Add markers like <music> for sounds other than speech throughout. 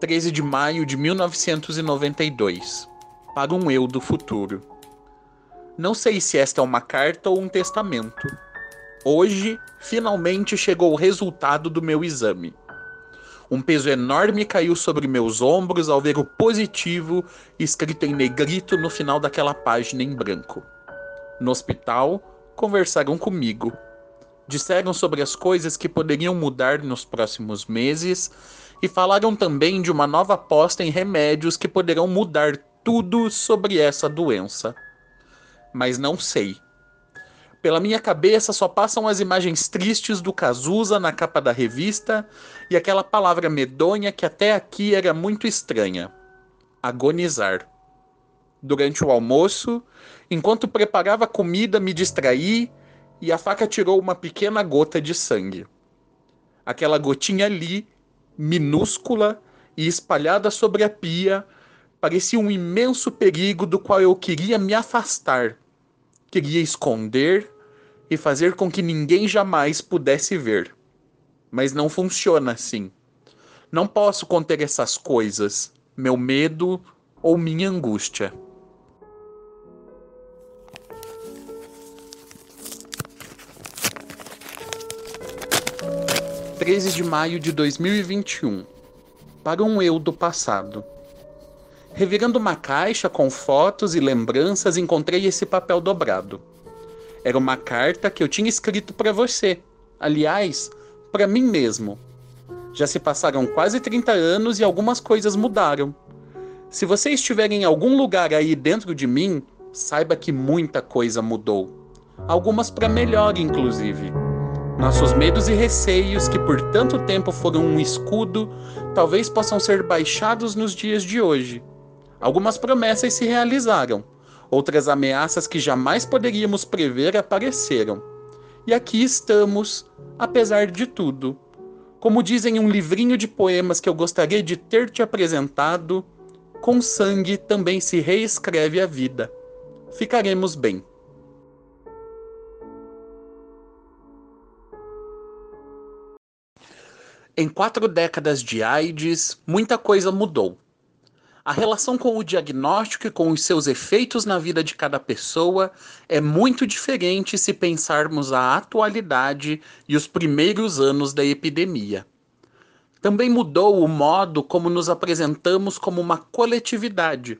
13 de maio de 1992. Para um eu do futuro. Não sei se esta é uma carta ou um testamento. Hoje, finalmente chegou o resultado do meu exame. Um peso enorme caiu sobre meus ombros ao ver o positivo escrito em negrito no final daquela página em branco. No hospital, conversaram comigo. Disseram sobre as coisas que poderiam mudar nos próximos meses e falaram também de uma nova aposta em remédios que poderão mudar tudo sobre essa doença. Mas não sei. Pela minha cabeça só passam as imagens tristes do Cazuza na capa da revista e aquela palavra medonha que até aqui era muito estranha: agonizar. Durante o almoço, enquanto preparava comida, me distraí e a faca tirou uma pequena gota de sangue. Aquela gotinha ali minúscula e espalhada sobre a pia, parecia um imenso perigo do qual eu queria me afastar. Queria esconder e fazer com que ninguém jamais pudesse ver. Mas não funciona assim. Não posso conter essas coisas, meu medo ou minha angústia. 13 de maio de 2021 para um eu do passado. Revirando uma caixa com fotos e lembranças, encontrei esse papel dobrado. Era uma carta que eu tinha escrito para você. Aliás, para mim mesmo. Já se passaram quase 30 anos e algumas coisas mudaram. Se você estiver em algum lugar aí dentro de mim, saiba que muita coisa mudou. Algumas para melhor, inclusive. Nossos medos e receios, que por tanto tempo foram um escudo, talvez possam ser baixados nos dias de hoje. Algumas promessas se realizaram, outras ameaças que jamais poderíamos prever apareceram. E aqui estamos, apesar de tudo. Como dizem um livrinho de poemas que eu gostaria de ter te apresentado, com sangue também se reescreve a vida. Ficaremos bem. Em quatro décadas de AIDS, muita coisa mudou. A relação com o diagnóstico e com os seus efeitos na vida de cada pessoa é muito diferente se pensarmos a atualidade e os primeiros anos da epidemia. Também mudou o modo como nos apresentamos como uma coletividade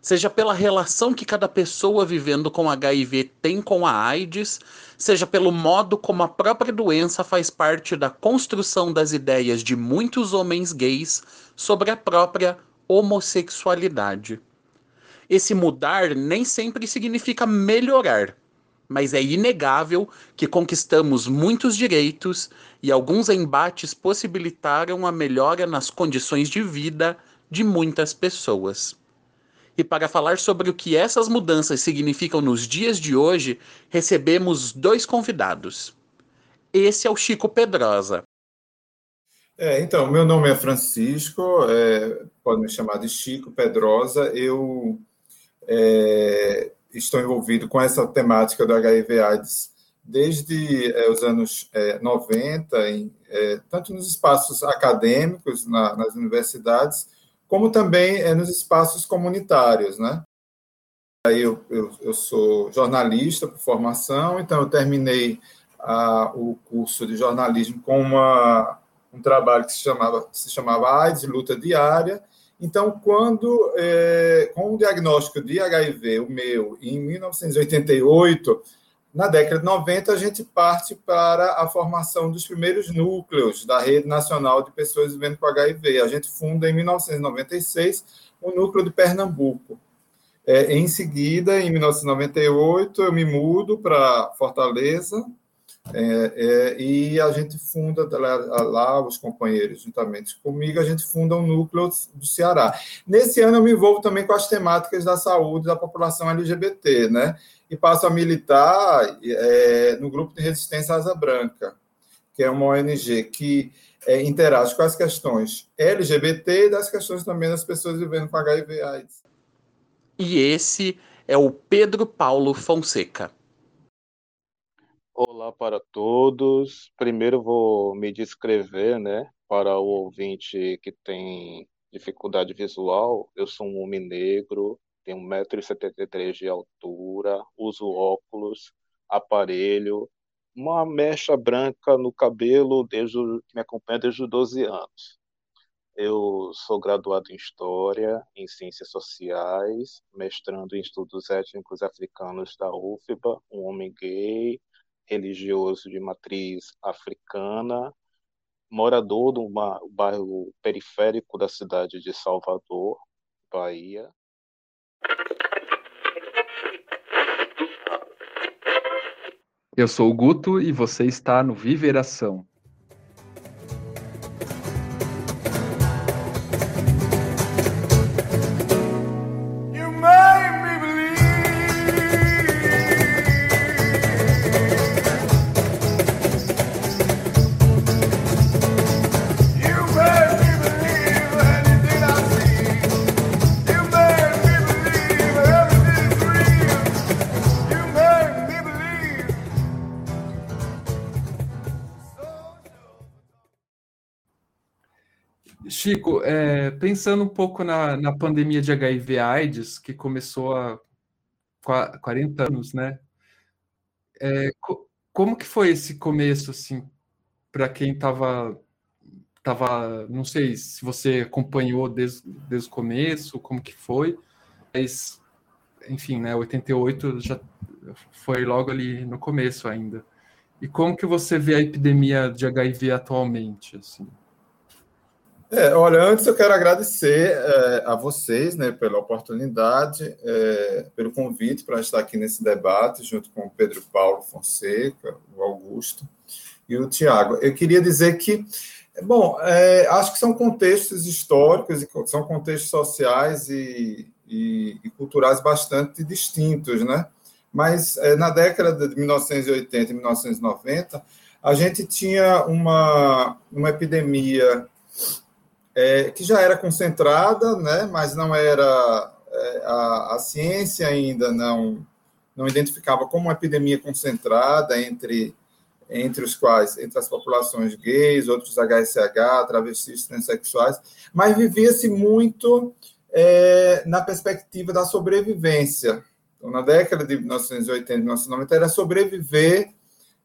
seja pela relação que cada pessoa vivendo com HIV tem com a AIDS, seja pelo modo como a própria doença faz parte da construção das ideias de muitos homens gays sobre a própria homossexualidade. Esse mudar nem sempre significa melhorar, mas é inegável que conquistamos muitos direitos e alguns embates possibilitaram a melhora nas condições de vida de muitas pessoas. E para falar sobre o que essas mudanças significam nos dias de hoje, recebemos dois convidados. Esse é o Chico Pedrosa. É, então, meu nome é Francisco, é, pode me chamar de Chico Pedrosa. Eu é, estou envolvido com essa temática do HIV/AIDS desde é, os anos 90, é, em, é, tanto nos espaços acadêmicos, na, nas universidades, como também é nos espaços comunitários, né? Aí eu, eu, eu sou jornalista por formação, então eu terminei o curso de jornalismo com uma, um trabalho que se chamava, se chamava AIDS, Luta Diária. Então, quando, é, com o diagnóstico de HIV, o meu, em 1988, na década de 90, a gente parte para a formação dos primeiros núcleos da Rede Nacional de Pessoas Vivendo com HIV. A gente funda, em 1996, o núcleo de Pernambuco. É, em seguida, em 1998, eu me mudo para Fortaleza é, é, e a gente funda lá, lá, os companheiros, juntamente comigo, a gente funda um núcleo do Ceará. Nesse ano, eu me envolvo também com as temáticas da saúde da população LGBT, né? e passo a militar é, no grupo de resistência Asa Branca, que é uma ONG que é, interage com as questões LGBT e das questões também das pessoas vivendo com HIV AIDS. E esse é o Pedro Paulo Fonseca. Olá para todos. Primeiro vou me descrever, né, para o ouvinte que tem dificuldade visual, eu sou um homem negro, tenho 1,73m de altura, uso óculos, aparelho, uma mecha branca no cabelo desde que me acompanha desde os 12 anos. Eu sou graduado em História, em Ciências Sociais, mestrando em Estudos Étnicos Africanos da UFBA, um homem gay, religioso de matriz africana, morador um bairro periférico da cidade de Salvador, Bahia. Eu sou o Guto e você está no Viveração. Chico, é, pensando um pouco na, na pandemia de HIV/AIDS, que começou há 40 anos, né? É, co como que foi esse começo, assim, para quem estava, tava, não sei se você acompanhou desde, desde o começo, como que foi, mas, enfim, né, 88 já foi logo ali no começo ainda. E como que você vê a epidemia de HIV atualmente, assim? É, olha, antes eu quero agradecer é, a vocês né, pela oportunidade, é, pelo convite para estar aqui nesse debate, junto com o Pedro Paulo Fonseca, o Augusto e o Tiago. Eu queria dizer que, bom, é, acho que são contextos históricos, e são contextos sociais e, e, e culturais bastante distintos, né? Mas é, na década de 1980 e 1990, a gente tinha uma, uma epidemia é, que já era concentrada, né, mas não era é, a, a, ciência ainda não não identificava como uma epidemia concentrada entre entre os quais entre as populações gays, outros HSH, travestis, transexuais, mas vivia-se muito é, na perspectiva da sobrevivência. Então, na década de 1980 e 1990 era sobreviver,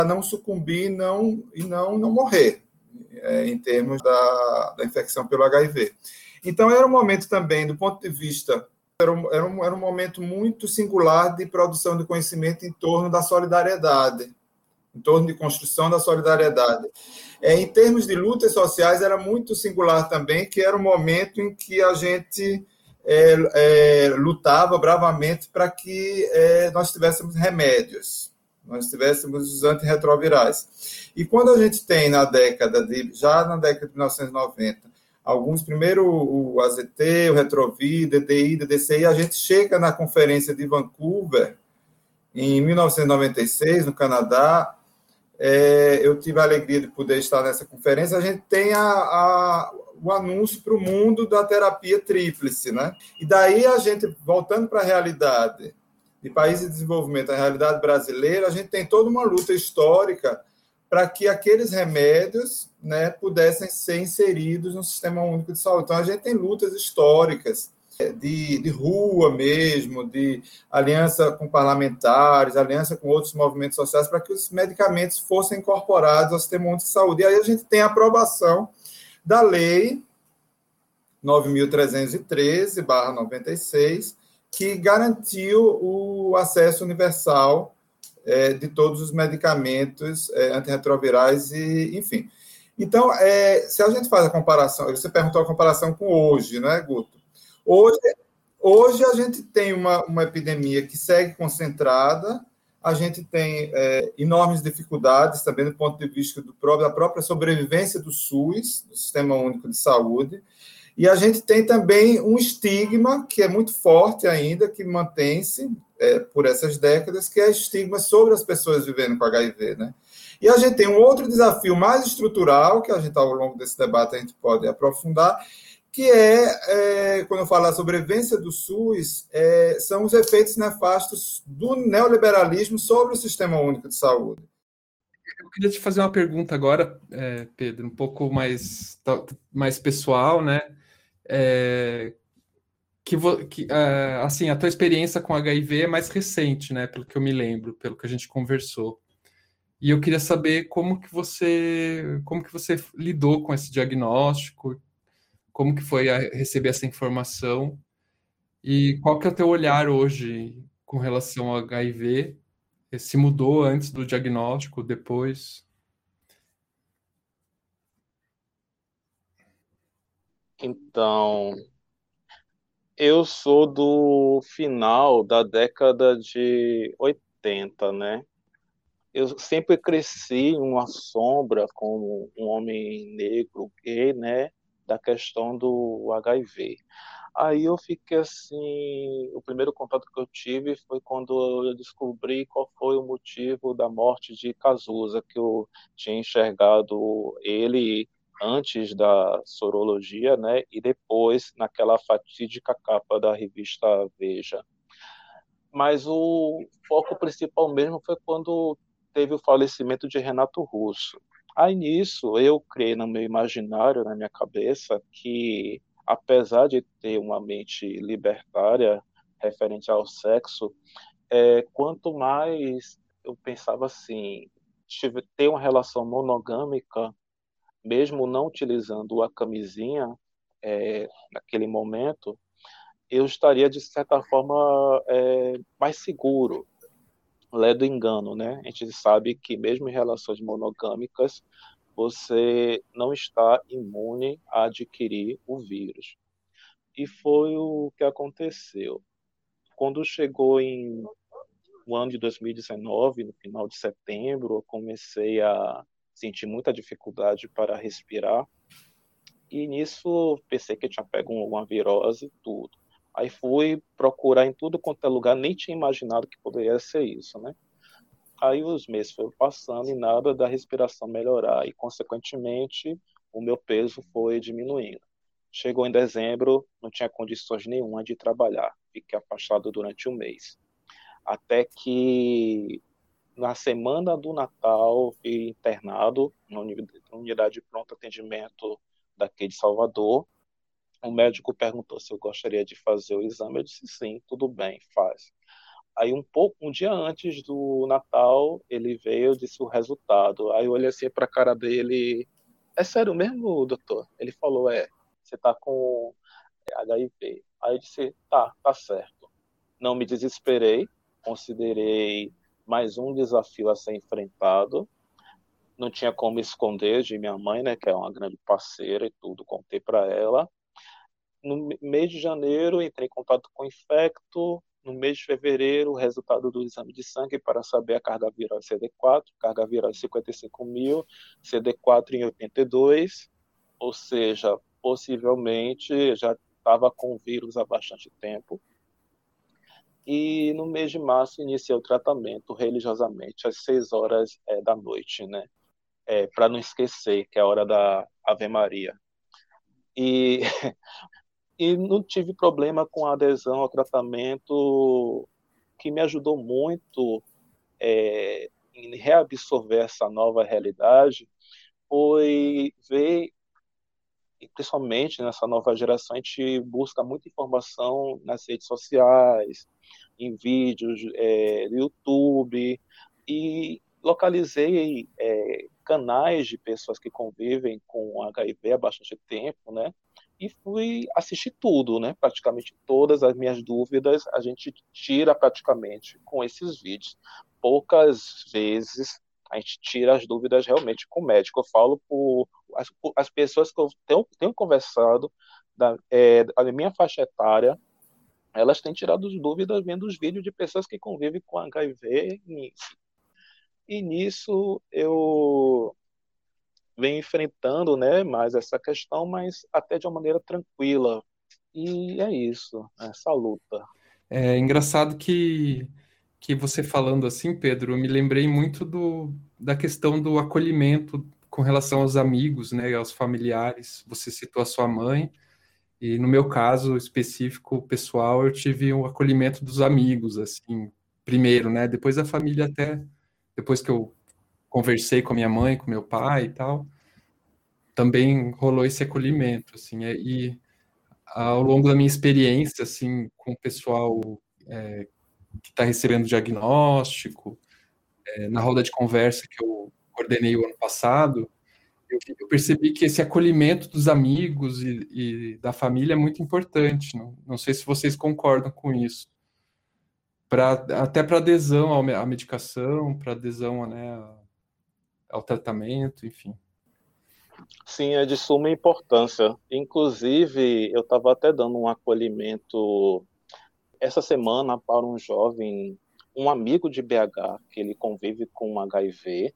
não sucumbir, não e não não morrer é, em termos da, da infecção pelo HIV. Então, era um momento também, do ponto de vista era um, era, um, era um momento muito singular de produção de conhecimento em torno da solidariedade, em torno de construção da solidariedade. É, em termos de lutas sociais, era muito singular também, que era um momento em que a gente é, é, lutava bravamente para que é, nós tivéssemos remédios nós tivéssemos os antirretrovirais. E quando a gente tem na década de, já na década de 1990, alguns, primeiro o AZT, o Retrovir, DDI, DDCI, a gente chega na conferência de Vancouver, em 1996, no Canadá, é, eu tive a alegria de poder estar nessa conferência, a gente tem a, a, o anúncio para o mundo da terapia tríplice, né? E daí a gente, voltando para a realidade, de países de desenvolvimento, a realidade brasileira, a gente tem toda uma luta histórica para que aqueles remédios né, pudessem ser inseridos no Sistema Único de Saúde. Então, a gente tem lutas históricas é, de, de rua mesmo, de aliança com parlamentares, aliança com outros movimentos sociais, para que os medicamentos fossem incorporados ao Sistema Único de Saúde. E aí a gente tem a aprovação da Lei 9.313-96, que garantiu o acesso universal é, de todos os medicamentos é, antirretrovirais e, enfim. Então, é, se a gente faz a comparação, você perguntou a comparação com hoje, né, Guto? Hoje, hoje a gente tem uma, uma epidemia que segue concentrada, a gente tem é, enormes dificuldades também do ponto de vista do próprio, da própria sobrevivência do SUS, do Sistema Único de Saúde, e a gente tem também um estigma que é muito forte ainda, que mantém-se é, por essas décadas, que é o estigma sobre as pessoas vivendo com HIV, né? E a gente tem um outro desafio mais estrutural, que a gente, ao longo desse debate, a gente pode aprofundar, que é, é quando eu falo da sobrevivência do SUS, é, são os efeitos nefastos do neoliberalismo sobre o Sistema Único de Saúde. Eu queria te fazer uma pergunta agora, é, Pedro, um pouco mais, mais pessoal, né? É, que, que é, assim, a tua experiência com HIV é mais recente, né? Pelo que eu me lembro, pelo que a gente conversou. E eu queria saber como que você, como que você lidou com esse diagnóstico, como que foi receber essa informação e qual que é o teu olhar hoje com relação ao HIV? Se mudou antes do diagnóstico, depois? Então, eu sou do final da década de 80, né? Eu sempre cresci uma sombra como um homem negro gay, né? Da questão do HIV. Aí eu fiquei assim, o primeiro contato que eu tive foi quando eu descobri qual foi o motivo da morte de Cazuza, que eu tinha enxergado ele antes da sorologia, né, e depois naquela fatídica capa da revista Veja. Mas o foco principal mesmo foi quando teve o falecimento de Renato Russo. Aí nisso eu criei no meu imaginário, na minha cabeça, que apesar de ter uma mente libertária referente ao sexo, é, quanto mais eu pensava assim, ter uma relação monogâmica mesmo não utilizando a camisinha é, naquele momento, eu estaria de certa forma é, mais seguro, lé do engano, né? A gente sabe que mesmo em relações monogâmicas você não está imune a adquirir o vírus. E foi o que aconteceu. Quando chegou em o ano de 2019, no final de setembro, eu comecei a senti muita dificuldade para respirar. E nisso pensei que tinha pego uma virose e tudo. Aí fui procurar em tudo quanto é lugar, nem tinha imaginado que poderia ser isso, né? Aí os meses foram passando e nada da respiração melhorar e consequentemente o meu peso foi diminuindo. Chegou em dezembro, não tinha condições nenhuma de trabalhar, fiquei afastado durante um mês. Até que na semana do Natal fui internado na unidade de pronto atendimento daqui de Salvador. O médico perguntou se eu gostaria de fazer o exame. Eu disse sim, tudo bem, faz. Aí um pouco, um dia antes do Natal, ele veio e disse o resultado. Aí eu olhei assim para a cara dele, é sério mesmo, doutor? Ele falou, é, você está com HIV. Aí eu disse, tá, tá certo. Não me desesperei, considerei mais um desafio a ser enfrentado. Não tinha como esconder de minha mãe, né, que é uma grande parceira e tudo, contei para ela. No mês de janeiro, entrei em contato com o infecto. No mês de fevereiro, o resultado do exame de sangue para saber a carga viral CD4, carga viral 55 mil, CD4 em 82, ou seja, possivelmente já estava com o vírus há bastante tempo e no mês de março iniciei o tratamento religiosamente às seis horas é, da noite, né? É, para não esquecer que é a hora da Ave Maria. E, <laughs> e não tive problema com a adesão ao tratamento, que me ajudou muito é, em reabsorver essa nova realidade, foi ver e principalmente nessa nova geração, a gente busca muita informação nas redes sociais, em vídeos é, do YouTube e localizei é, canais de pessoas que convivem com HIV há bastante tempo, né? E fui assistir tudo, né? Praticamente todas as minhas dúvidas a gente tira praticamente com esses vídeos. Poucas vezes a gente tira as dúvidas realmente com o médico. Eu falo por as, as pessoas que eu tenho, tenho conversado da, é, da minha faixa etária, elas têm tirado dúvidas vendo os vídeos de pessoas que convivem com HIV. E, e nisso eu venho enfrentando né, mais essa questão, mas até de uma maneira tranquila. E é isso, essa luta. É engraçado que, que você falando assim, Pedro, eu me lembrei muito do, da questão do acolhimento com relação aos amigos, né, aos familiares. Você citou a sua mãe, e no meu caso específico, pessoal, eu tive o um acolhimento dos amigos, assim, primeiro, né? Depois a família até, depois que eu conversei com a minha mãe, com meu pai e tal, também rolou esse acolhimento, assim, é, e ao longo da minha experiência, assim, com o pessoal é, que está recebendo diagnóstico, é, na roda de conversa que eu coordenei o ano passado, eu, eu percebi que esse acolhimento dos amigos e, e da família é muito importante. Não, não sei se vocês concordam com isso. Pra, até para adesão à medicação, para adesão né, ao tratamento, enfim. Sim, é de suma importância. Inclusive, eu estava até dando um acolhimento essa semana para um jovem, um amigo de BH, que ele convive com HIV.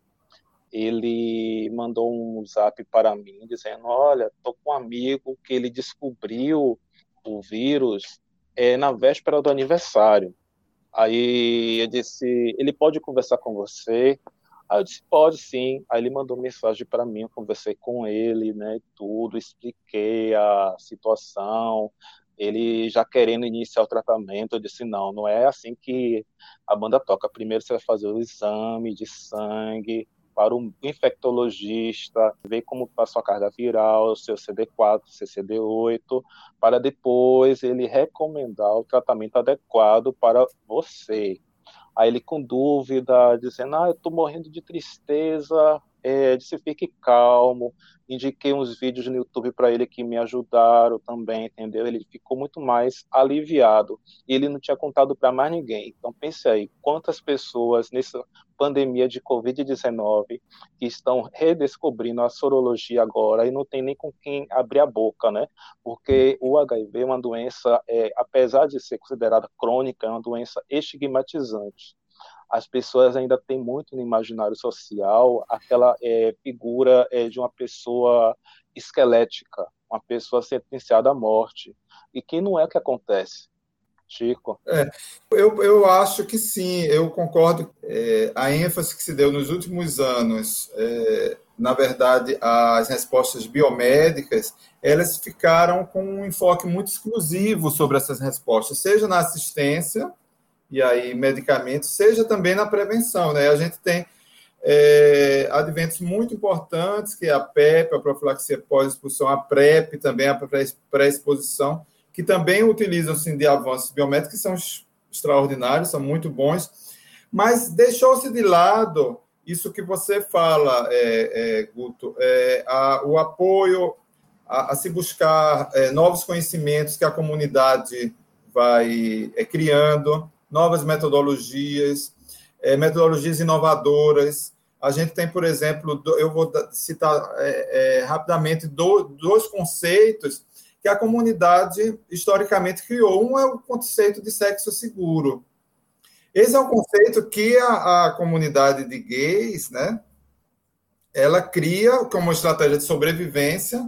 Ele mandou um zap para mim dizendo: Olha, tô com um amigo que ele descobriu o vírus é, na véspera do aniversário. Aí eu disse: Ele pode conversar com você? Aí eu disse, pode sim. Aí ele mandou mensagem para mim, eu conversei com ele, né, tudo, expliquei a situação. Ele já querendo iniciar o tratamento, eu disse, não, não é assim que a banda toca. Primeiro você vai fazer o exame de sangue para o infectologista, ver como está sua carga viral, seu CD4, seu CD8, para depois ele recomendar o tratamento adequado para você. Aí ele com dúvida, dizendo, ah, eu estou morrendo de tristeza, é, disse, fique calmo, indiquei uns vídeos no YouTube para ele que me ajudaram também, entendeu? Ele ficou muito mais aliviado, e ele não tinha contado para mais ninguém. Então pense aí, quantas pessoas nessa pandemia de Covid-19 que estão redescobrindo a sorologia agora e não tem nem com quem abrir a boca, né? Porque o HIV é uma doença, é, apesar de ser considerada crônica, é uma doença estigmatizante as pessoas ainda têm muito no imaginário social aquela é, figura é, de uma pessoa esquelética, uma pessoa sentenciada à morte, e que não é o que acontece. Chico? É, eu, eu acho que sim, eu concordo. É, a ênfase que se deu nos últimos anos, é, na verdade, as respostas biomédicas, elas ficaram com um enfoque muito exclusivo sobre essas respostas, seja na assistência, e aí medicamentos, seja também na prevenção. Né? A gente tem é, adventos muito importantes, que é a PEP, a profilaxia pós-expulsão, a PrEP, também a pré-exposição, que também utilizam-se de avanços biomédicos, que são extraordinários, são muito bons, mas deixou-se de lado isso que você fala, é, é, Guto, é, a, o apoio a, a se buscar é, novos conhecimentos que a comunidade vai é, criando, novas metodologias, é, metodologias inovadoras. A gente tem, por exemplo, eu vou citar rapidamente dois conceitos que a comunidade historicamente criou. Um é o conceito de sexo seguro. Esse é um conceito que a, a comunidade de gays, né, ela cria como estratégia de sobrevivência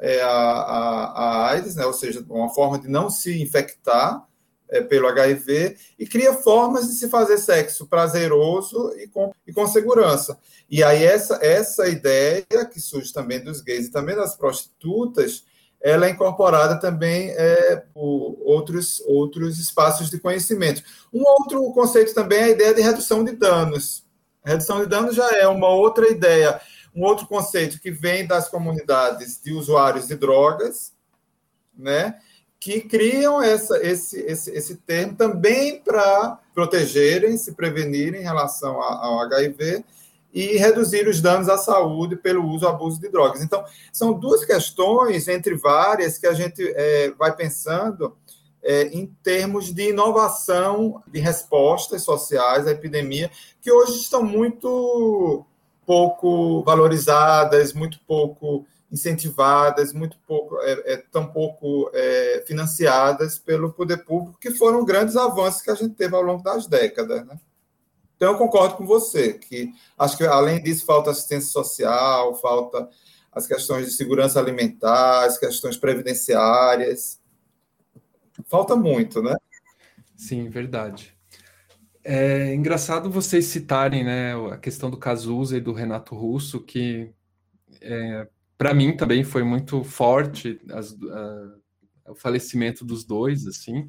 é, a, a, a AIDS, né, ou seja, uma forma de não se infectar, é, pelo HIV e cria formas de se fazer sexo prazeroso e com, e com segurança. E aí essa, essa ideia que surge também dos gays e também das prostitutas, ela é incorporada também é, por outros, outros espaços de conhecimento. Um outro conceito também é a ideia de redução de danos. Redução de danos já é uma outra ideia, um outro conceito que vem das comunidades de usuários de drogas, né? que criam essa, esse, esse, esse termo também para protegerem, se prevenirem em relação ao HIV e reduzir os danos à saúde pelo uso e abuso de drogas. Então, são duas questões, entre várias, que a gente é, vai pensando é, em termos de inovação de respostas sociais à epidemia, que hoje estão muito pouco valorizadas, muito pouco incentivadas, muito pouco, é, é, tão pouco é, financiadas pelo poder público, que foram grandes avanços que a gente teve ao longo das décadas. Né? Então, eu concordo com você, que acho que, além disso, falta assistência social, falta as questões de segurança alimentar, as questões previdenciárias. Falta muito, né? Sim, verdade. É engraçado vocês citarem né, a questão do Cazuza e do Renato Russo, que é, para mim também foi muito forte as, o falecimento dos dois, assim.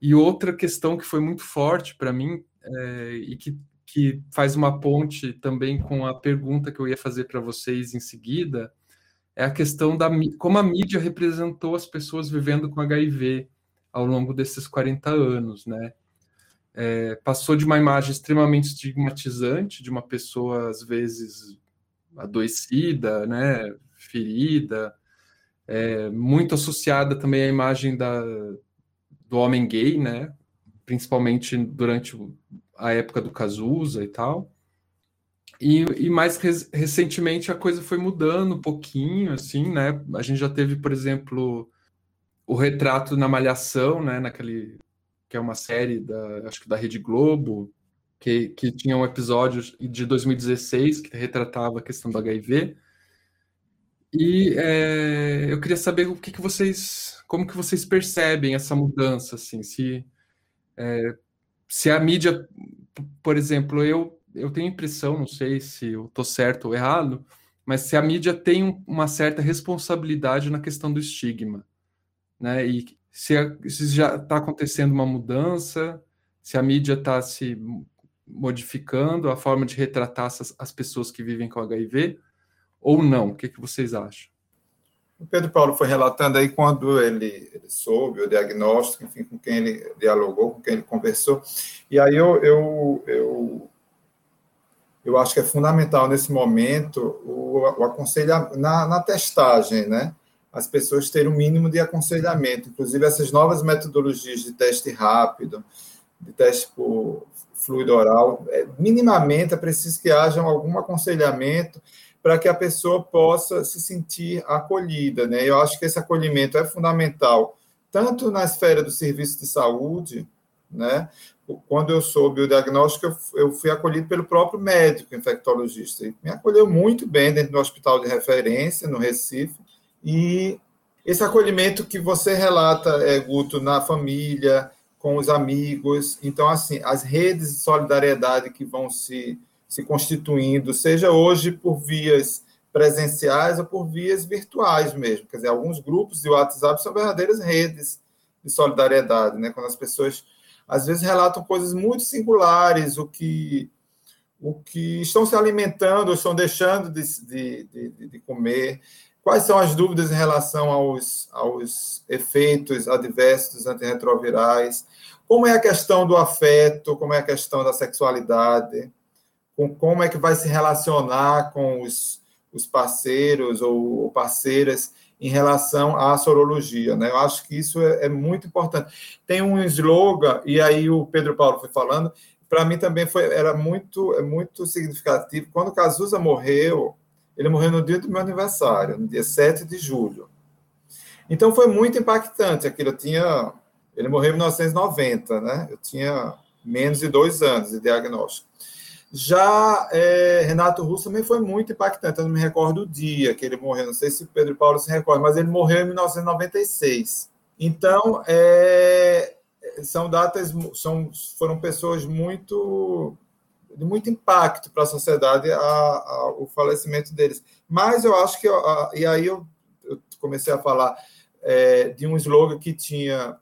E outra questão que foi muito forte para mim é, e que, que faz uma ponte também com a pergunta que eu ia fazer para vocês em seguida é a questão da como a mídia representou as pessoas vivendo com HIV ao longo desses 40 anos, né? É, passou de uma imagem extremamente estigmatizante de uma pessoa às vezes adoecida, né, ferida, é, muito associada também à imagem da, do homem gay, né, principalmente durante a época do Cazuza e tal. E, e mais res, recentemente a coisa foi mudando um pouquinho, assim, né? A gente já teve, por exemplo, o retrato na Malhação, né? Naquele que é uma série da, acho que da Rede Globo, que, que tinha um episódio de 2016 que retratava a questão do HIV. E é, eu queria saber o que, que vocês, como que vocês percebem essa mudança, assim, se é, se a mídia, por exemplo, eu eu tenho impressão, não sei se eu estou certo ou errado, mas se a mídia tem uma certa responsabilidade na questão do estigma, né? E se, a, se já está acontecendo uma mudança, se a mídia está se modificando a forma de retratar as, as, pessoas que vivem com HIV, ou não? O que, que vocês acham? O Pedro Paulo foi relatando aí quando ele, ele, soube o diagnóstico, enfim, com quem ele dialogou, com quem ele conversou. E aí eu, eu, eu eu acho que é fundamental nesse momento o, o aconselhamento, na, na, testagem, né? As pessoas terem o um mínimo de aconselhamento, inclusive essas novas metodologias de teste rápido, de teste por fluido oral, é, minimamente é preciso que haja algum aconselhamento para que a pessoa possa se sentir acolhida, né? Eu acho que esse acolhimento é fundamental, tanto na esfera do serviço de saúde, né? quando eu soube o diagnóstico, eu fui acolhido pelo próprio médico infectologista. Ele me acolheu muito bem dentro do hospital de referência, no Recife. E esse acolhimento que você relata, é, Guto, na família, com os amigos. Então, assim, as redes de solidariedade que vão se, se constituindo, seja hoje por vias presenciais ou por vias virtuais mesmo. Quer dizer, alguns grupos de WhatsApp são verdadeiras redes de solidariedade, né? Quando as pessoas às vezes relatam coisas muito singulares, o que, o que estão se alimentando, ou estão deixando de, de, de, de comer, quais são as dúvidas em relação aos, aos efeitos adversos dos antirretrovirais, como é a questão do afeto, como é a questão da sexualidade, com, como é que vai se relacionar com os, os parceiros ou parceiras em relação à sorologia. Né? Eu acho que isso é, é, muito importante. Tem um slogan, e aí o Pedro Paulo foi falando, para mim também foi, era muito, é muito significativo. Quando Cazuza morreu, ele morreu no dia do meu aniversário, no dia 7 de julho. Então foi muito impactante aquilo. Eu tinha, ele morreu em 1990, né? Eu tinha menos de dois anos de diagnóstico. Já é, Renato Russo também foi muito impactante. Eu não me recordo o dia que ele morreu, não sei se Pedro Paulo se recorda, mas ele morreu em 1996. Então, é, são datas, são, foram pessoas muito de muito impacto para a sociedade a, a, o falecimento deles. Mas eu acho que, a, e aí eu, eu, comecei a falar é, de um slogan que tinha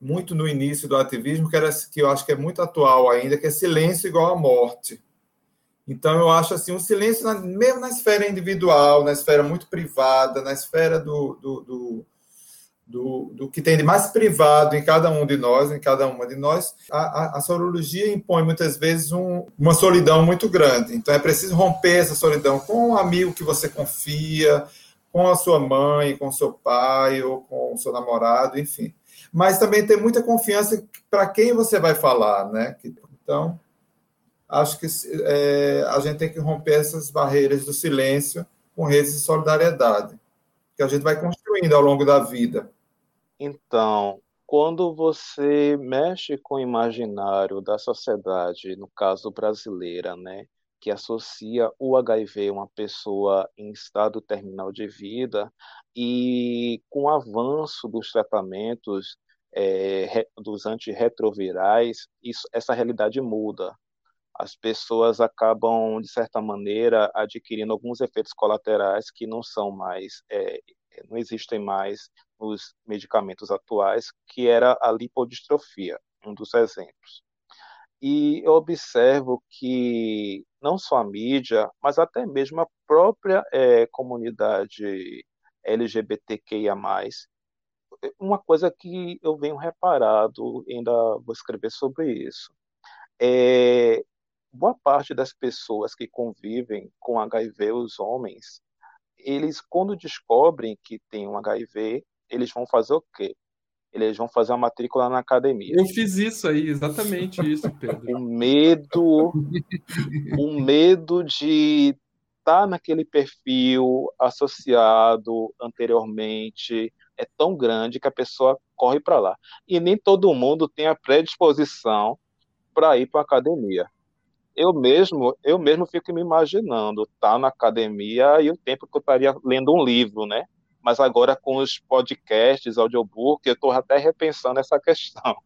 muito no início do ativismo, que, era, que eu acho que é muito atual ainda, que é silêncio igual à morte. Então, eu acho assim, o silêncio, na, mesmo na esfera individual, na esfera muito privada, na esfera do, do, do, do, do que tem de mais privado em cada um de nós, em cada uma de nós, a, a, a sorologia impõe muitas vezes um, uma solidão muito grande. Então, é preciso romper essa solidão com um amigo que você confia, com a sua mãe, com seu pai, ou com o seu namorado, enfim mas também ter muita confiança para quem você vai falar, né? Então, acho que é, a gente tem que romper essas barreiras do silêncio com redes de solidariedade, que a gente vai construindo ao longo da vida. Então, quando você mexe com o imaginário da sociedade, no caso brasileira, né, que associa o HIV a uma pessoa em estado terminal de vida, e com o avanço dos tratamentos é, dos antirretrovirais, isso, essa realidade muda. As pessoas acabam, de certa maneira, adquirindo alguns efeitos colaterais que não são mais, é, não existem mais nos medicamentos atuais, que era a lipodistrofia, um dos exemplos. E eu observo que não só a mídia, mas até mesmo a própria é, comunidade LGBTQIA+, uma coisa que eu venho reparado, ainda vou escrever sobre isso, é boa parte das pessoas que convivem com HIV, os homens, eles quando descobrem que tem um HIV, eles vão fazer o quê? Eles vão fazer uma matrícula na academia. Eu fiz isso aí, exatamente isso, Pedro. <laughs> o medo, o medo de estar tá naquele perfil associado anteriormente é tão grande que a pessoa corre para lá. E nem todo mundo tem a predisposição para ir para a academia. Eu mesmo, eu mesmo fico me imaginando estar tá na academia e o tempo que eu estaria lendo um livro, né? mas agora com os podcasts, audiobook, eu estou até repensando essa <laughs> questão.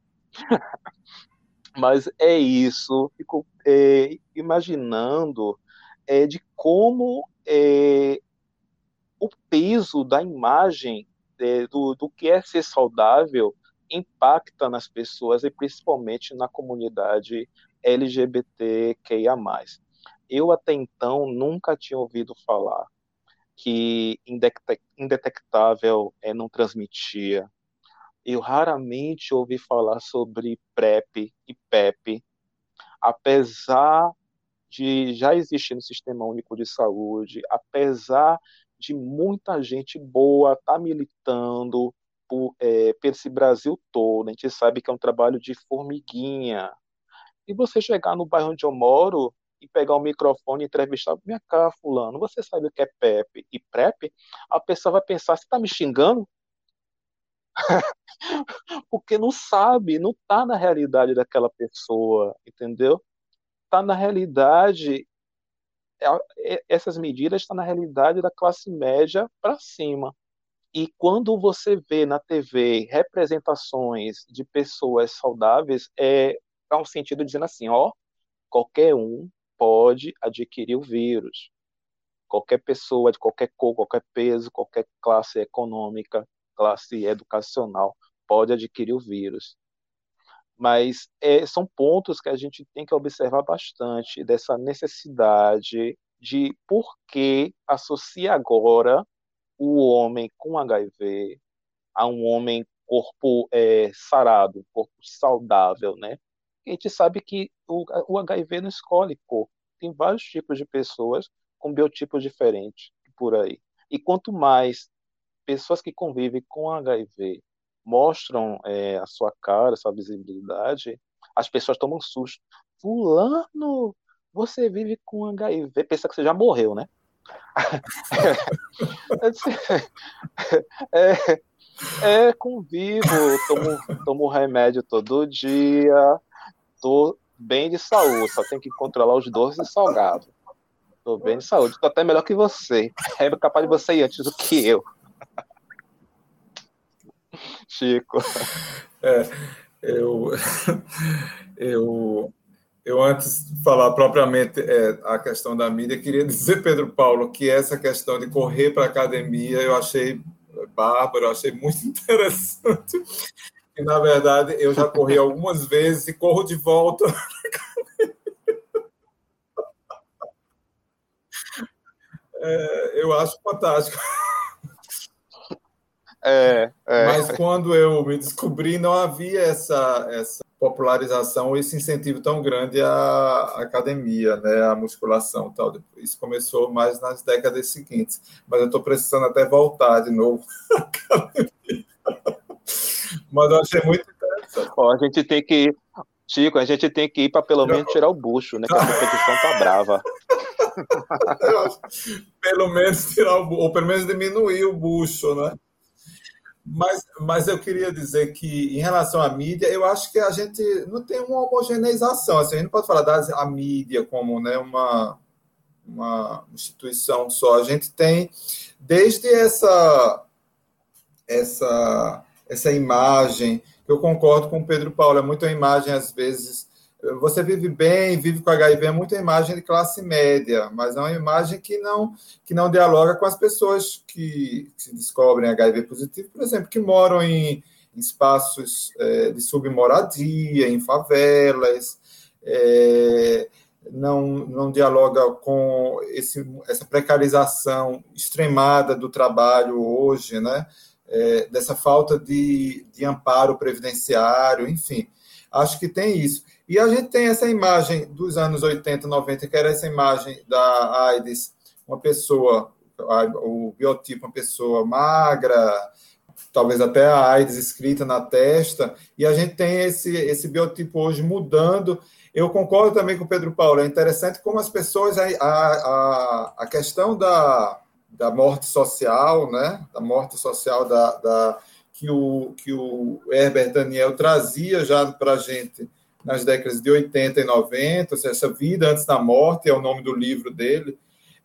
mas é isso, fico é, imaginando é, de como é, o peso da imagem é, do, do que é ser saudável impacta nas pessoas e principalmente na comunidade LGBTQIA+. Eu até então nunca tinha ouvido falar que indetectável é, não transmitia. Eu raramente ouvi falar sobre PrEP e PEP, apesar de já existir no Sistema Único de Saúde, apesar de muita gente boa estar tá militando por, é, por esse Brasil todo, a gente sabe que é um trabalho de formiguinha. E você chegar no bairro onde eu moro, e pegar o microfone e entrevistar, minha cara, fulano, você sabe o que é PEP e PrEP? A pessoa vai pensar, você está me xingando? <laughs> Porque não sabe, não está na realidade daquela pessoa, entendeu? Está na realidade, é, é, essas medidas estão tá na realidade da classe média para cima. E quando você vê na TV representações de pessoas saudáveis, é, é um sentido dizendo assim, ó, qualquer um pode adquirir o vírus. Qualquer pessoa de qualquer cor, qualquer peso, qualquer classe econômica, classe educacional, pode adquirir o vírus. Mas é, são pontos que a gente tem que observar bastante dessa necessidade de por que associa agora o homem com HIV a um homem corpo é, sarado, corpo saudável, né? a gente sabe que o, o HIV não escolhe cor. Tem vários tipos de pessoas com biotipos diferentes por aí. E quanto mais pessoas que convivem com HIV mostram é, a sua cara, a sua visibilidade, as pessoas tomam susto. Fulano, você vive com HIV, pensa que você já morreu, né? <laughs> <laughs> é, é, convivo, tomo, tomo remédio todo dia, tô bem de saúde, só tenho que controlar os doces e salgados. Tô bem de saúde, tô até melhor que você. É capaz de você ir antes do que eu. Chico. É, eu, <laughs> eu, eu antes de falar propriamente é, a questão da mídia, queria <laughs> dizer, Pedro Paulo, que essa questão de correr para a academia eu achei bárbaro, eu achei muito <laughs> interessante que na verdade eu já corri algumas vezes e corro de volta. É, eu acho fantástico. É, é. Mas quando eu me descobri, não havia essa, essa popularização, esse incentivo tão grande à academia, né, à musculação tal. Isso começou mais nas décadas seguintes. Mas eu estou precisando até voltar de novo <laughs> à academia. Mas eu achei muito interessante. Ó, a gente tem que ir, Chico, a gente tem que ir para pelo menos tirar o bucho, né? Que a competição tá brava. <laughs> pelo menos tirar o ou pelo menos diminuir o bucho, né? Mas, mas eu queria dizer que, em relação à mídia, eu acho que a gente não tem uma homogeneização. Assim, a gente não pode falar da mídia como né, uma, uma instituição só. A gente tem, desde essa, essa essa imagem. Eu concordo com o Pedro Paulo, é muito a imagem, às vezes. Você vive bem, vive com HIV, é muita imagem de classe média, mas é uma imagem que não, que não dialoga com as pessoas que, que descobrem HIV positivo, por exemplo, que moram em, em espaços é, de submoradia, em favelas, é, não, não dialoga com esse, essa precarização extremada do trabalho hoje, né? É, dessa falta de, de amparo previdenciário, enfim. Acho que tem isso. E a gente tem essa imagem dos anos 80, 90, que era essa imagem da AIDS, uma pessoa, o biotipo, uma pessoa magra, talvez até a AIDS escrita na testa, e a gente tem esse, esse biotipo hoje mudando. Eu concordo também com o Pedro Paulo, é interessante como as pessoas, a, a, a questão da, da morte social, né, da morte social da, da que, o, que o Herbert Daniel trazia já para a gente nas décadas de 80 e 90, ou seja, essa vida antes da morte, é o nome do livro dele,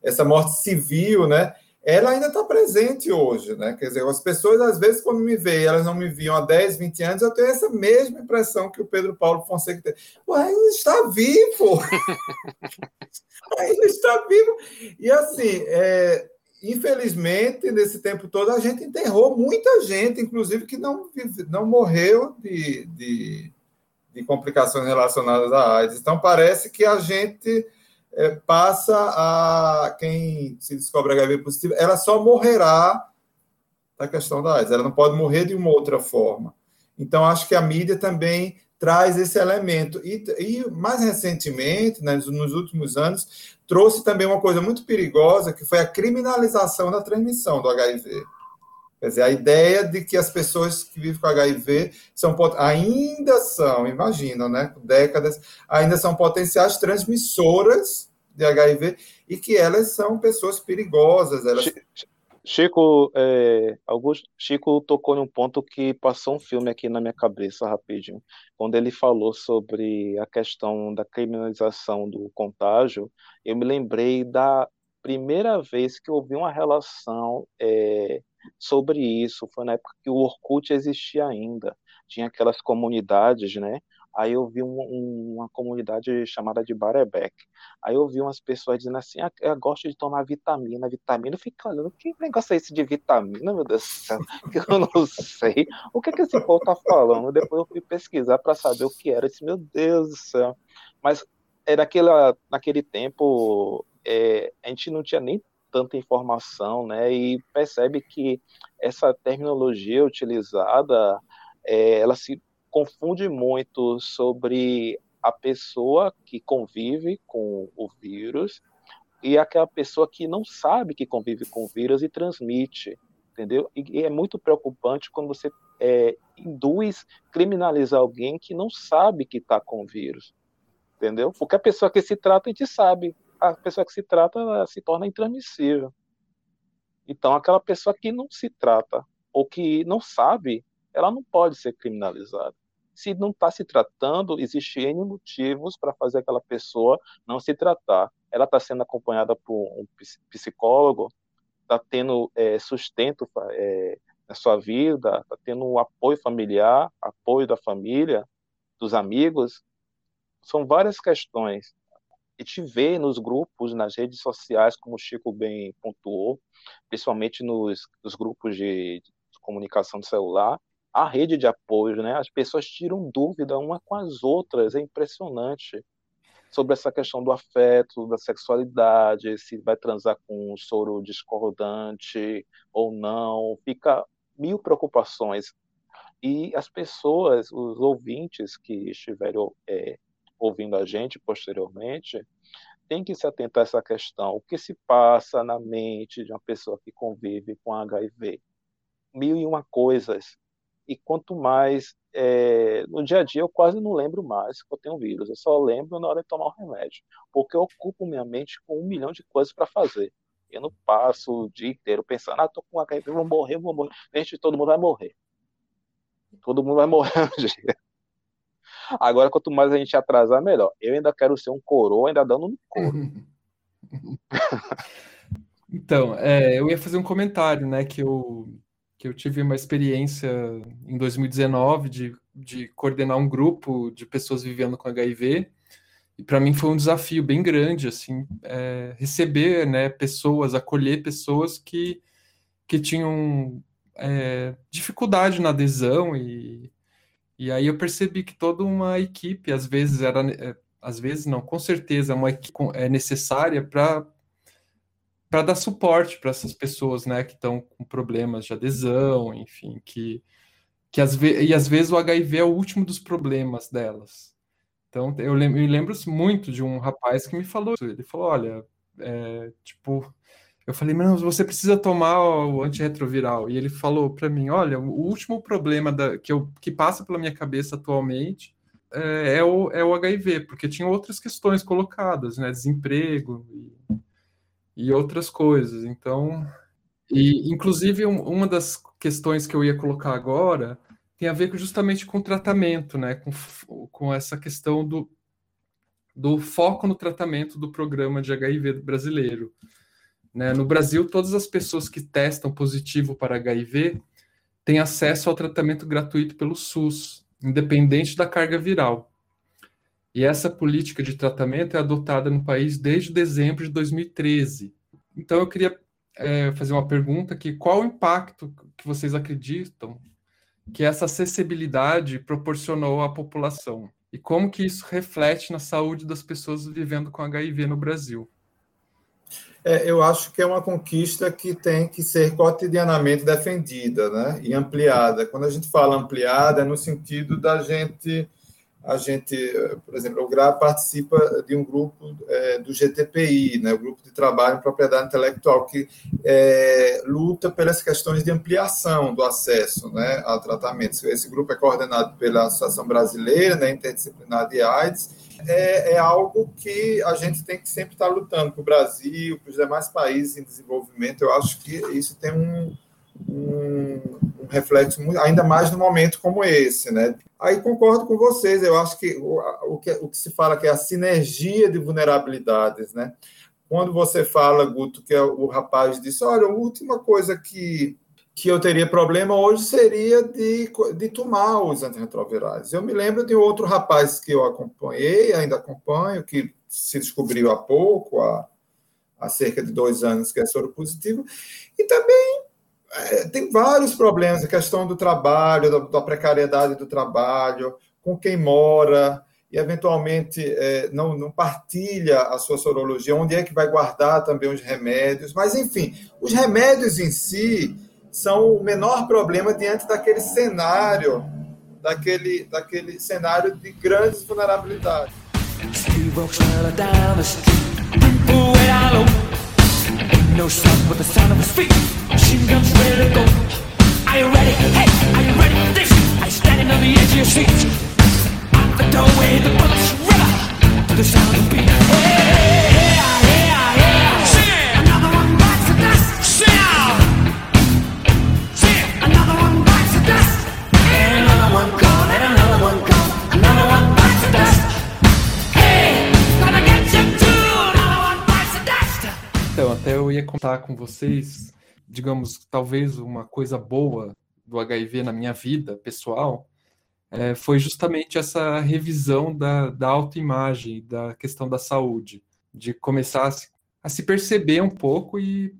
essa morte civil, né? ela ainda está presente hoje, né? Quer dizer, as pessoas, às vezes, quando me veem, elas não me viam há 10, 20 anos, eu tenho essa mesma impressão que o Pedro Paulo Fonseca tem. Pô, ainda está vivo! <laughs> ainda está vivo! E assim, é, infelizmente, nesse tempo todo, a gente enterrou muita gente, inclusive, que não, não morreu de, de, de complicações relacionadas à AIDS. Então, parece que a gente é, passa a quem se descobre HIV positivo, ela só morrerá da questão da AIDS, ela não pode morrer de uma outra forma. Então, acho que a mídia também traz esse elemento. E, e mais recentemente, né, nos últimos anos, trouxe também uma coisa muito perigosa, que foi a criminalização da transmissão do HIV. Quer dizer, a ideia de que as pessoas que vivem com HIV são, ainda são, imagina, né, décadas, ainda são potenciais transmissoras de HIV e que elas são pessoas perigosas. Elas... Chico, é, Augusto, Chico tocou num ponto que passou um filme aqui na minha cabeça rapidinho, quando ele falou sobre a questão da criminalização do contágio. Eu me lembrei da primeira vez que eu vi uma relação é, sobre isso. Foi na época que o Orkut existia ainda. Tinha aquelas comunidades, né? Aí eu vi um, um, uma comunidade chamada de Barebec. Aí eu vi umas pessoas dizendo assim: ah, eu gosto de tomar vitamina, vitamina. Eu fico olhando, que negócio é esse de vitamina, meu Deus do céu? Que <laughs> eu não sei. O que, é que esse povo tá falando? Depois eu fui pesquisar para saber o que era. Eu disse, meu Deus do céu. Mas é naquela, naquele tempo, é, a gente não tinha nem tanta informação, né? E percebe que essa terminologia utilizada, é, ela se confunde muito sobre a pessoa que convive com o vírus e aquela pessoa que não sabe que convive com o vírus e transmite, entendeu? E, é muito preocupante quando você é, induz criminalizar alguém que não sabe que está com o vírus, entendeu? Porque a pessoa que se trata, a gente sabe, a pessoa que se trata se torna intransmissível. Então, aquela pessoa que não se trata ou que não sabe, ela não pode ser criminalizada se não está se tratando, existe N motivos para fazer aquela pessoa não se tratar. Ela está sendo acompanhada por um psicólogo, está tendo é, sustento é, na sua vida, está tendo um apoio familiar, apoio da família, dos amigos. São várias questões. E te vê nos grupos, nas redes sociais, como o Chico bem pontuou, principalmente nos, nos grupos de, de comunicação do celular, a rede de apoio, né? As pessoas tiram dúvida uma com as outras, é impressionante sobre essa questão do afeto, da sexualidade, se vai transar com um soro discordante ou não, fica mil preocupações. E as pessoas, os ouvintes que estiverem é, ouvindo a gente posteriormente, têm que se atentar a essa questão. O que se passa na mente de uma pessoa que convive com HIV? Mil e uma coisas e quanto mais é, no dia a dia eu quase não lembro mais que eu tenho vírus, eu só lembro na hora de tomar o remédio, porque eu ocupo minha mente com um milhão de coisas para fazer. Eu não passo o dia inteiro pensando, ah, tô com HIV, vou morrer, vou morrer. Gente, todo mundo vai morrer. Todo mundo vai morrer um <laughs> dia. Agora, quanto mais a gente atrasar, melhor. Eu ainda quero ser um coroa, ainda dando no couro. <laughs> então, é, eu ia fazer um comentário, né, que eu que eu tive uma experiência em 2019 de, de coordenar um grupo de pessoas vivendo com HIV. E para mim foi um desafio bem grande, assim, é, receber, né, pessoas, acolher pessoas que, que tinham é, dificuldade na adesão e, e aí eu percebi que toda uma equipe, às vezes, era é, às vezes não, com certeza, uma é necessária para para dar suporte para essas pessoas, né, que estão com problemas de adesão, enfim, que que às vezes, e às vezes o HIV é o último dos problemas delas. Então, eu me lembro muito de um rapaz que me falou, ele falou, olha, é, tipo, eu falei, mas você precisa tomar o antirretroviral. E ele falou para mim, olha, o último problema da, que, eu, que passa pela minha cabeça atualmente é, é, o, é o HIV, porque tinha outras questões colocadas, né, desemprego e, e outras coisas. Então, e inclusive um, uma das questões que eu ia colocar agora tem a ver justamente com o tratamento, né? Com, com essa questão do, do foco no tratamento do programa de HIV brasileiro. Né? No Brasil, todas as pessoas que testam positivo para HIV têm acesso ao tratamento gratuito pelo SUS, independente da carga viral. E essa política de tratamento é adotada no país desde dezembro de 2013. Então, eu queria é, fazer uma pergunta aqui: qual o impacto que vocês acreditam que essa acessibilidade proporcionou à população e como que isso reflete na saúde das pessoas vivendo com HIV no Brasil. É, eu acho que é uma conquista que tem que ser cotidianamente defendida né, e ampliada. Quando a gente fala ampliada, é no sentido da gente a gente, por exemplo, o GRA participa de um grupo é, do GTPI, né, o Grupo de Trabalho em Propriedade Intelectual, que é, luta pelas questões de ampliação do acesso né, a tratamentos. Esse grupo é coordenado pela Associação Brasileira, né, Interdisciplinar de AIDS, é, é, algo que a gente tem que sempre estar lutando para o Brasil, para os demais países em desenvolvimento. Eu acho que isso tem um, um, um reflexo ainda mais num momento como esse, né? Aí concordo com vocês, eu acho que o, o que o que se fala que é a sinergia de vulnerabilidades, né? Quando você fala, Guto, que é o rapaz disse, olha, a última coisa que que eu teria problema hoje seria de, de tomar os antirretrovirais. Eu me lembro de outro rapaz que eu acompanhei, ainda acompanho, que se descobriu há pouco, há, há cerca de dois anos, que é soro positivo, e também tem vários problemas, a questão do trabalho, da, da, precariedade do trabalho, com quem mora, e eventualmente é, não, não partilha a sua sorologia, onde é que vai guardar também os remédios, mas enfim, os remédios em si são o menor problema diante daquele cenário, daquele, daquele cenário de grandes vulnerabilidades. No stop with the sound of his feet. Machine guns ready to go. Are you ready? Hey, are you ready for this? Are you standing on the edge of your seat? Out the doorway, the bullets rip to the sound of beat. Hey, ia contar com vocês, digamos, talvez uma coisa boa do HIV na minha vida pessoal, é, foi justamente essa revisão da, da autoimagem, da questão da saúde, de começar a se, a se perceber um pouco e,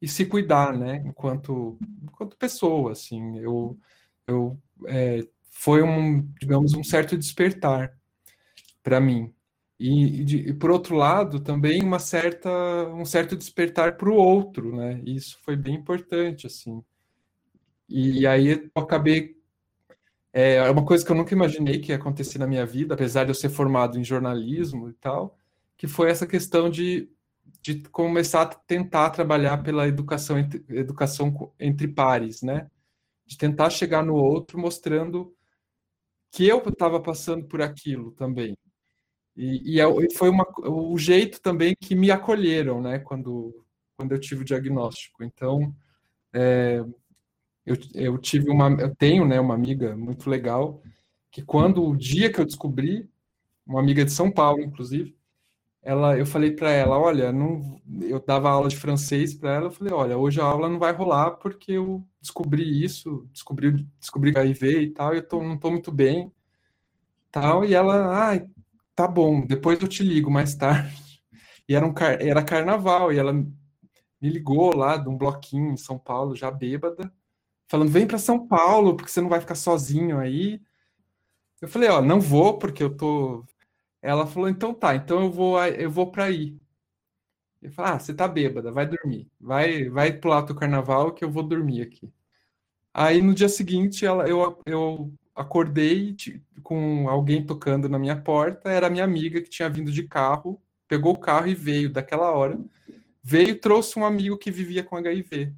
e se cuidar, né, enquanto, enquanto pessoa, assim, eu, eu é, foi um, digamos, um certo despertar para mim, e, e, por outro lado, também uma certa, um certo despertar para o outro, né? E isso foi bem importante, assim. E, e aí eu acabei. É, é uma coisa que eu nunca imaginei que ia acontecer na minha vida, apesar de eu ser formado em jornalismo e tal, que foi essa questão de, de começar a tentar trabalhar pela educação entre, educação entre pares, né? De tentar chegar no outro mostrando que eu estava passando por aquilo também, e, é e, foi uma, o jeito também que me acolheram, né, quando, quando eu tive o diagnóstico. Então, é, eu, eu tive uma, eu tenho, né, uma amiga muito legal, que quando o dia que eu descobri, uma amiga de São Paulo, inclusive, ela, eu falei para ela, olha, não, eu dava aula de francês para ela, eu falei, olha, hoje a aula não vai rolar porque eu descobri isso, descobri, descobri HIV e tal, e eu tô, não estou muito bem, tal, e ela, ah, tá bom, depois eu te ligo mais tarde. <laughs> E era, um, era carnaval, e ela me ligou lá de um bloquinho em São Paulo, já bêbada, falando: vem para São Paulo, porque você não vai ficar sozinho aí. Eu falei: ó, não vou, porque eu tô. Ela falou, então tá, então eu vou, eu vou para aí. Eu falei, ah, você tá bêbada, vai dormir. Vai, vai pular teu carnaval que eu vou dormir aqui. Aí no dia seguinte ela, eu, eu acordei com alguém tocando na minha porta, era minha amiga que tinha vindo de carro, pegou o carro e veio daquela hora. Veio e trouxe um amigo que vivia com HIV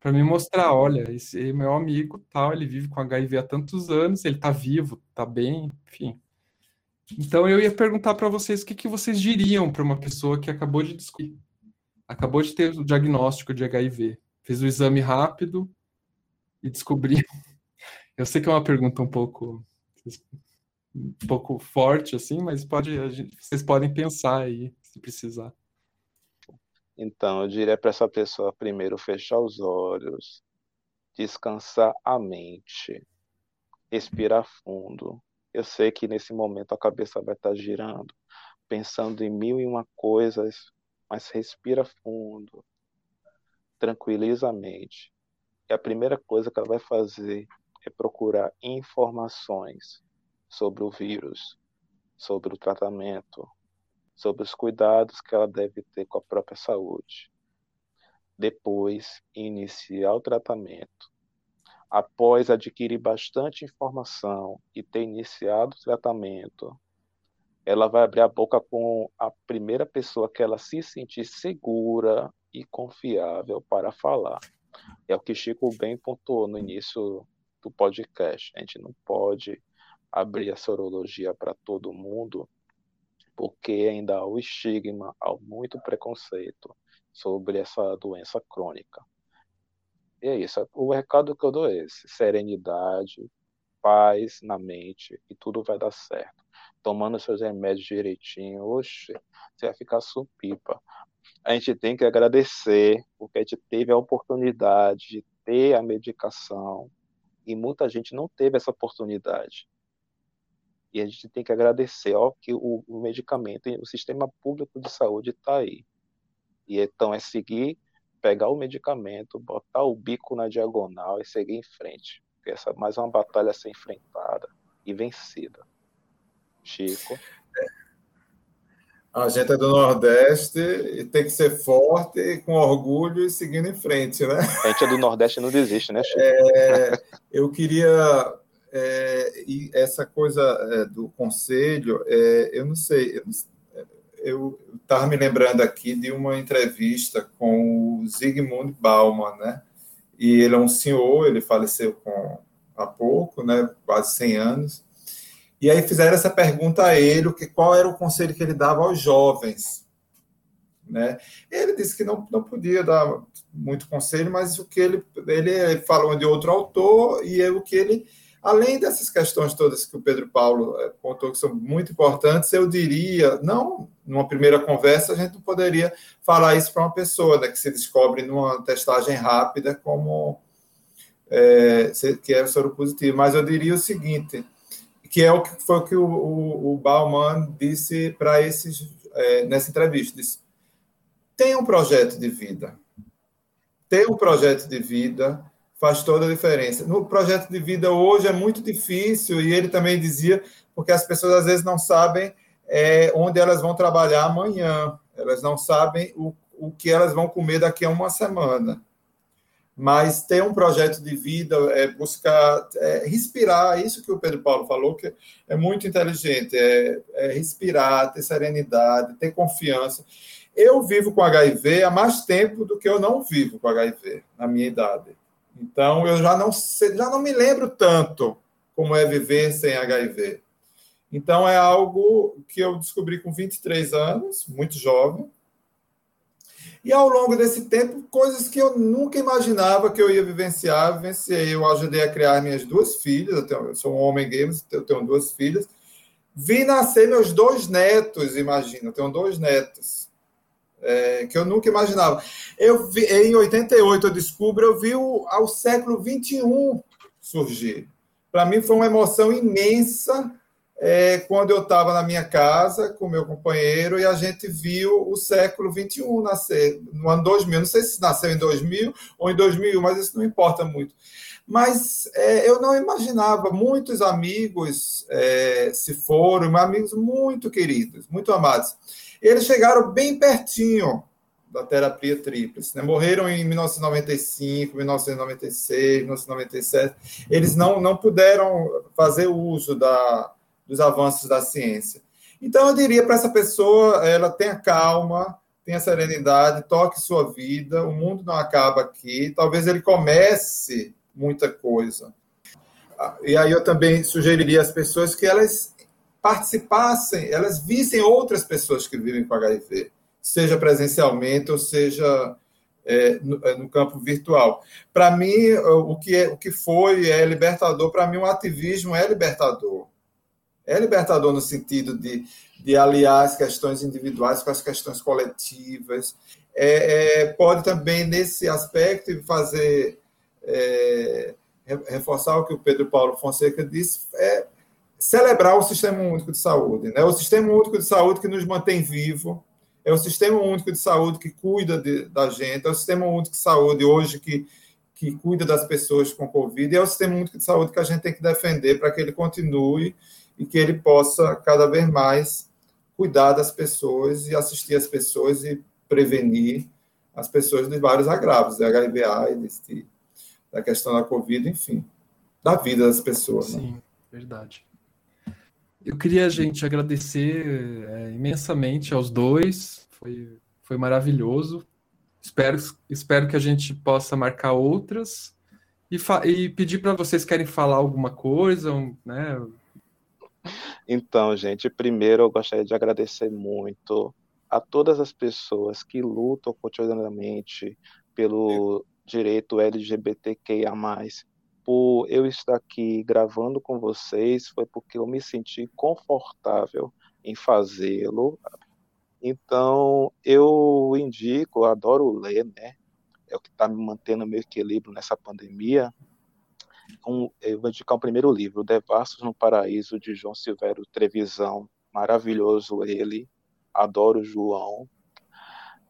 para me mostrar, olha, esse meu amigo, tal, ele vive com HIV há tantos anos, ele tá vivo, tá bem, enfim. Então eu ia perguntar para vocês o que, que vocês diriam para uma pessoa que acabou de descobrir, acabou de ter o diagnóstico de HIV, fez o exame rápido e descobriu. Eu sei que é uma pergunta um pouco um pouco forte assim, mas pode gente, vocês podem pensar aí se precisar. Então, eu diria para essa pessoa primeiro fechar os olhos, descansar a mente, respirar fundo. Eu sei que nesse momento a cabeça vai estar girando, pensando em mil e uma coisas, mas respira fundo, tranquiliza a mente. E a primeira coisa que ela vai fazer é procurar informações sobre o vírus, sobre o tratamento, sobre os cuidados que ela deve ter com a própria saúde. Depois, iniciar o tratamento. Após adquirir bastante informação e ter iniciado o tratamento, ela vai abrir a boca com a primeira pessoa que ela se sentir segura e confiável para falar. É o que Chico bem pontuou no início do podcast. A gente não pode abrir a sorologia para todo mundo, porque ainda há o estigma, há muito preconceito sobre essa doença crônica. E é isso, o recado que eu dou é esse: serenidade, paz na mente e tudo vai dar certo. Tomando seus remédios direitinho, oxe, você vai ficar supipa. A gente tem que agradecer, porque a gente teve a oportunidade de ter a medicação e muita gente não teve essa oportunidade. E a gente tem que agradecer ó, que o, o medicamento, o sistema público de saúde está aí. E então é seguir, pegar o medicamento, botar o bico na diagonal e seguir em frente. Porque essa mais uma batalha a ser enfrentada e vencida. Chico. A gente é do Nordeste e tem que ser forte, com orgulho e seguindo em frente, né? A gente é do Nordeste e não desiste, né, Chico? É, eu queria é, e essa coisa é, do conselho, é, eu não sei, eu estava me lembrando aqui de uma entrevista com o Zygmunt Bauman, né? E ele é um senhor, ele faleceu com, há pouco, né? Quase 100 anos. E aí fizeram essa pergunta a ele, que qual era o conselho que ele dava aos jovens, né? Ele disse que não, não podia dar muito conselho, mas o que ele ele falou de outro autor e é o que ele Além dessas questões todas que o Pedro Paulo eh, contou, que são muito importantes, eu diria, não numa primeira conversa, a gente não poderia falar isso para uma pessoa né, que se descobre numa testagem rápida como é, que é soro positivo. Mas eu diria o seguinte, que é o que foi o que o, o, o Bauman disse para esses é, nessa entrevista. Disse, tem um projeto de vida. Tem um projeto de vida faz toda a diferença. No projeto de vida hoje é muito difícil, e ele também dizia, porque as pessoas às vezes não sabem é, onde elas vão trabalhar amanhã, elas não sabem o, o que elas vão comer daqui a uma semana. Mas ter um projeto de vida, é buscar é, respirar, isso que o Pedro Paulo falou, que é muito inteligente, é, é respirar, ter serenidade, ter confiança. Eu vivo com HIV há mais tempo do que eu não vivo com HIV, na minha idade. Então, eu já não, sei, já não me lembro tanto como é viver sem HIV. Então, é algo que eu descobri com 23 anos, muito jovem. E ao longo desse tempo, coisas que eu nunca imaginava que eu ia vivenciar, vivenciei. Eu ajudei a criar minhas duas filhas, eu, tenho, eu sou um homem gay, eu tenho duas filhas. Vi nascer meus dois netos, imagina, eu tenho dois netos é, que eu nunca imaginava. Eu vi, em 88 eu descubro, eu vi o, ao século 21 surgir. Para mim foi uma emoção imensa é, quando eu estava na minha casa com meu companheiro e a gente viu o século XXI nascer, no ano 2000. Não sei se nasceu em 2000 ou em 2001, mas isso não importa muito. Mas é, eu não imaginava, muitos amigos é, se foram, amigos muito queridos, muito amados. Eles chegaram bem pertinho da terapia tríplice. Né? Morreram em 1995, 1996, 1997. Eles não, não puderam fazer uso da, dos avanços da ciência. Então, eu diria para essa pessoa, ela tenha calma, tenha serenidade, toque sua vida, o mundo não acaba aqui. Talvez ele comece muita coisa. E aí eu também sugeriria às pessoas que elas participassem, elas vissem outras pessoas que vivem com HIV, seja presencialmente ou seja é, no, é, no, campo virtual. Para mim, o que, é, o que foi é libertador, para mim, o ativismo é libertador. É libertador no sentido de, de aliar as questões individuais com as questões coletivas. É, é, pode também, nesse aspecto, fazer é, reforçar o que o Pedro Paulo Fonseca disse, é celebrar o Sistema Único de Saúde. Né? O Sistema Único de Saúde que nos mantém vivo, é o Sistema Único de Saúde que cuida de, da gente, é o Sistema Único de Saúde hoje que, que cuida das pessoas com Covid, e é o Sistema Único de Saúde que a gente tem que defender para que ele continue e que ele possa cada vez mais cuidar das pessoas e assistir as pessoas e prevenir as pessoas de vários agravos, de HIV, AIDS, de, da questão da Covid, enfim, da vida das pessoas. Né? Sim, né? verdade. Eu queria, gente, agradecer é, imensamente aos dois. Foi, foi maravilhoso. Espero, espero que a gente possa marcar outras e, e pedir para vocês querem falar alguma coisa, né? Então, gente, primeiro eu gostaria de agradecer muito a todas as pessoas que lutam cotidianamente pelo direito LGBTQIA+. Por eu estar aqui gravando com vocês, foi porque eu me senti confortável em fazê-lo. Então, eu indico, eu adoro ler, né? É o que está me mantendo meu equilíbrio nessa pandemia. Eu vou indicar o primeiro livro, Devassos no Paraíso, de João Silvério Trevisão. Maravilhoso ele. Adoro João.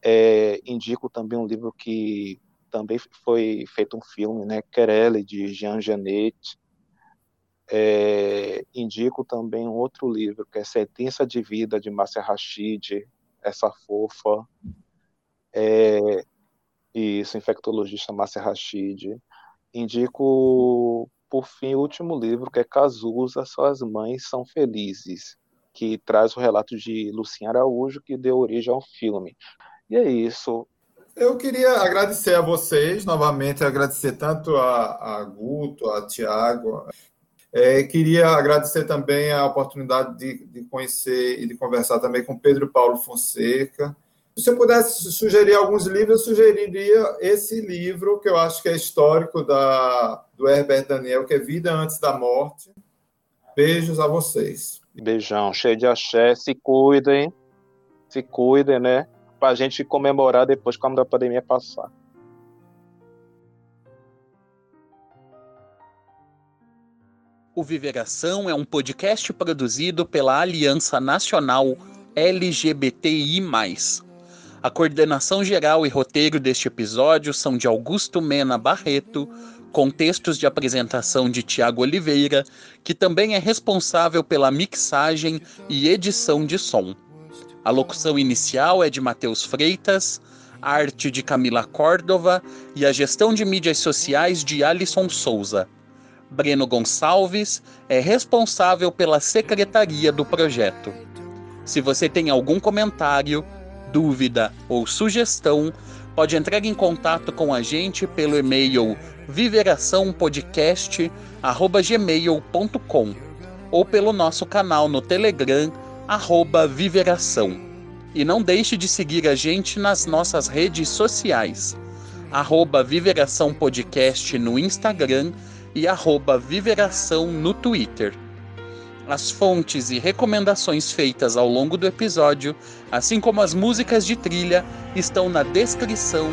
É, indico também um livro que também foi feito um filme, né, Querelle, de Jean Genet. É, indico também um outro livro, que é Sentença de Vida, de Márcia Rachid, essa fofa. É, isso, infectologista Márcia Rachid. Indico, por fim, o último livro, que é Cazuza, Só as Mães São Felizes, que traz o relato de Lucinha Araújo, que deu origem ao filme. E é isso. Eu queria agradecer a vocês, novamente, agradecer tanto a, a Guto, a Tiago. É, queria agradecer também a oportunidade de, de, conhecer e de conversar também com Pedro Paulo Fonseca. Se eu pudesse sugerir alguns livros, eu sugeriria esse livro, que eu acho que é histórico, da, do Herbert Daniel, que é Vida Antes da Morte. Beijos a vocês. Beijão, cheio de axé. Se cuidem, se cuidem, né? para a gente comemorar depois quando a pandemia passar. O Viveração é um podcast produzido pela Aliança Nacional LGBTI+. A coordenação geral e roteiro deste episódio são de Augusto Mena Barreto, com textos de apresentação de Tiago Oliveira, que também é responsável pela mixagem e edição de som. A locução inicial é de Matheus Freitas, a arte de Camila Córdova e a gestão de mídias sociais de Alisson Souza. Breno Gonçalves é responsável pela secretaria do projeto. Se você tem algum comentário, dúvida ou sugestão, pode entrar em contato com a gente pelo e-mail viveraçãopodcast@gmail.com ou pelo nosso canal no Telegram arroba Viveração. E não deixe de seguir a gente nas nossas redes sociais, arroba Viveração Podcast no Instagram e arroba Viveração no Twitter. As fontes e recomendações feitas ao longo do episódio, assim como as músicas de trilha, estão na descrição